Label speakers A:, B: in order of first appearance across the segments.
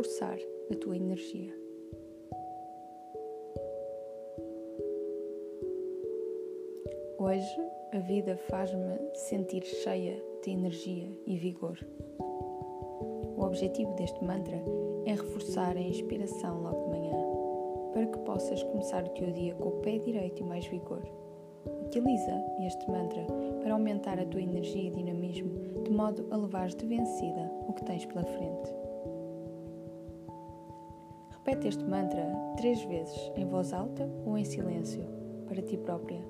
A: reforçar a tua energia. Hoje a vida faz-me sentir cheia de energia e vigor. O objetivo deste mantra é reforçar a inspiração logo de manhã, para que possas começar o teu dia com o pé direito e mais vigor. Utiliza este mantra para aumentar a tua energia e dinamismo, de modo a levares de vencida o que tens pela frente. Repete este mantra três vezes em voz alta ou em silêncio, para ti própria.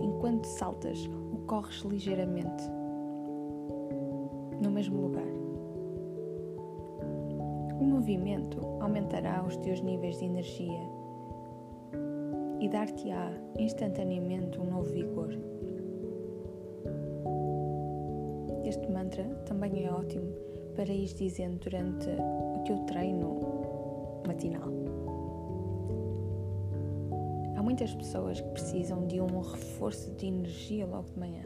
A: Enquanto saltas ou corres ligeiramente, no mesmo lugar. O movimento aumentará os teus níveis de energia e dar-te-á instantaneamente um novo vigor. Este mantra também é ótimo para ir dizendo durante o teu treino matinal. Há muitas pessoas que precisam de um reforço de energia logo de manhã.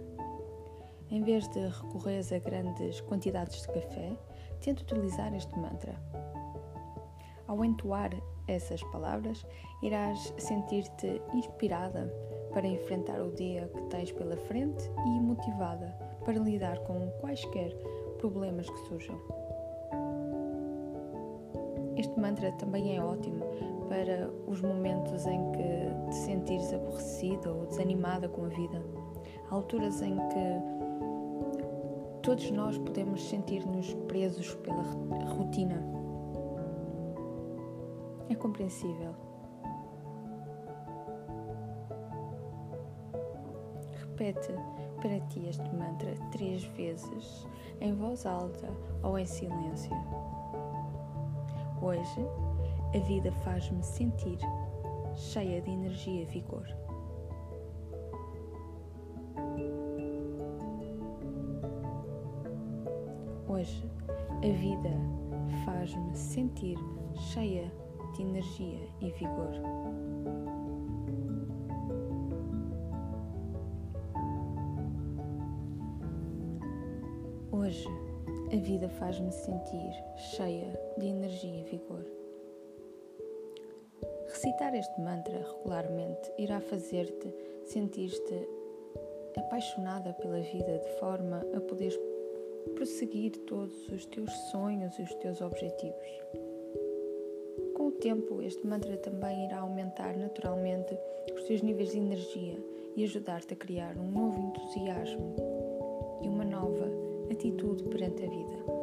A: Em vez de recorrer a grandes quantidades de café, tenta utilizar este mantra. Ao entoar essas palavras, irás sentir-te inspirada para enfrentar o dia que tens pela frente e motivada para lidar com quaisquer problemas que surjam. Este mantra também é ótimo para os momentos em que te sentires aborrecida ou desanimada com a vida. Alturas em que todos nós podemos sentir-nos presos pela rotina é compreensível. Repete para ti este mantra três vezes, em voz alta ou em silêncio. Hoje, a vida faz-me sentir cheia de energia e vigor. Hoje, a vida faz-me sentir cheia energia e vigor. Hoje, a vida faz-me sentir cheia de energia e vigor. Recitar este mantra regularmente irá fazer-te sentir-te apaixonada pela vida de forma a poderes prosseguir todos os teus sonhos e os teus objetivos tempo, este mantra também irá aumentar naturalmente os teus níveis de energia e ajudar-te a criar um novo entusiasmo e uma nova atitude perante a vida.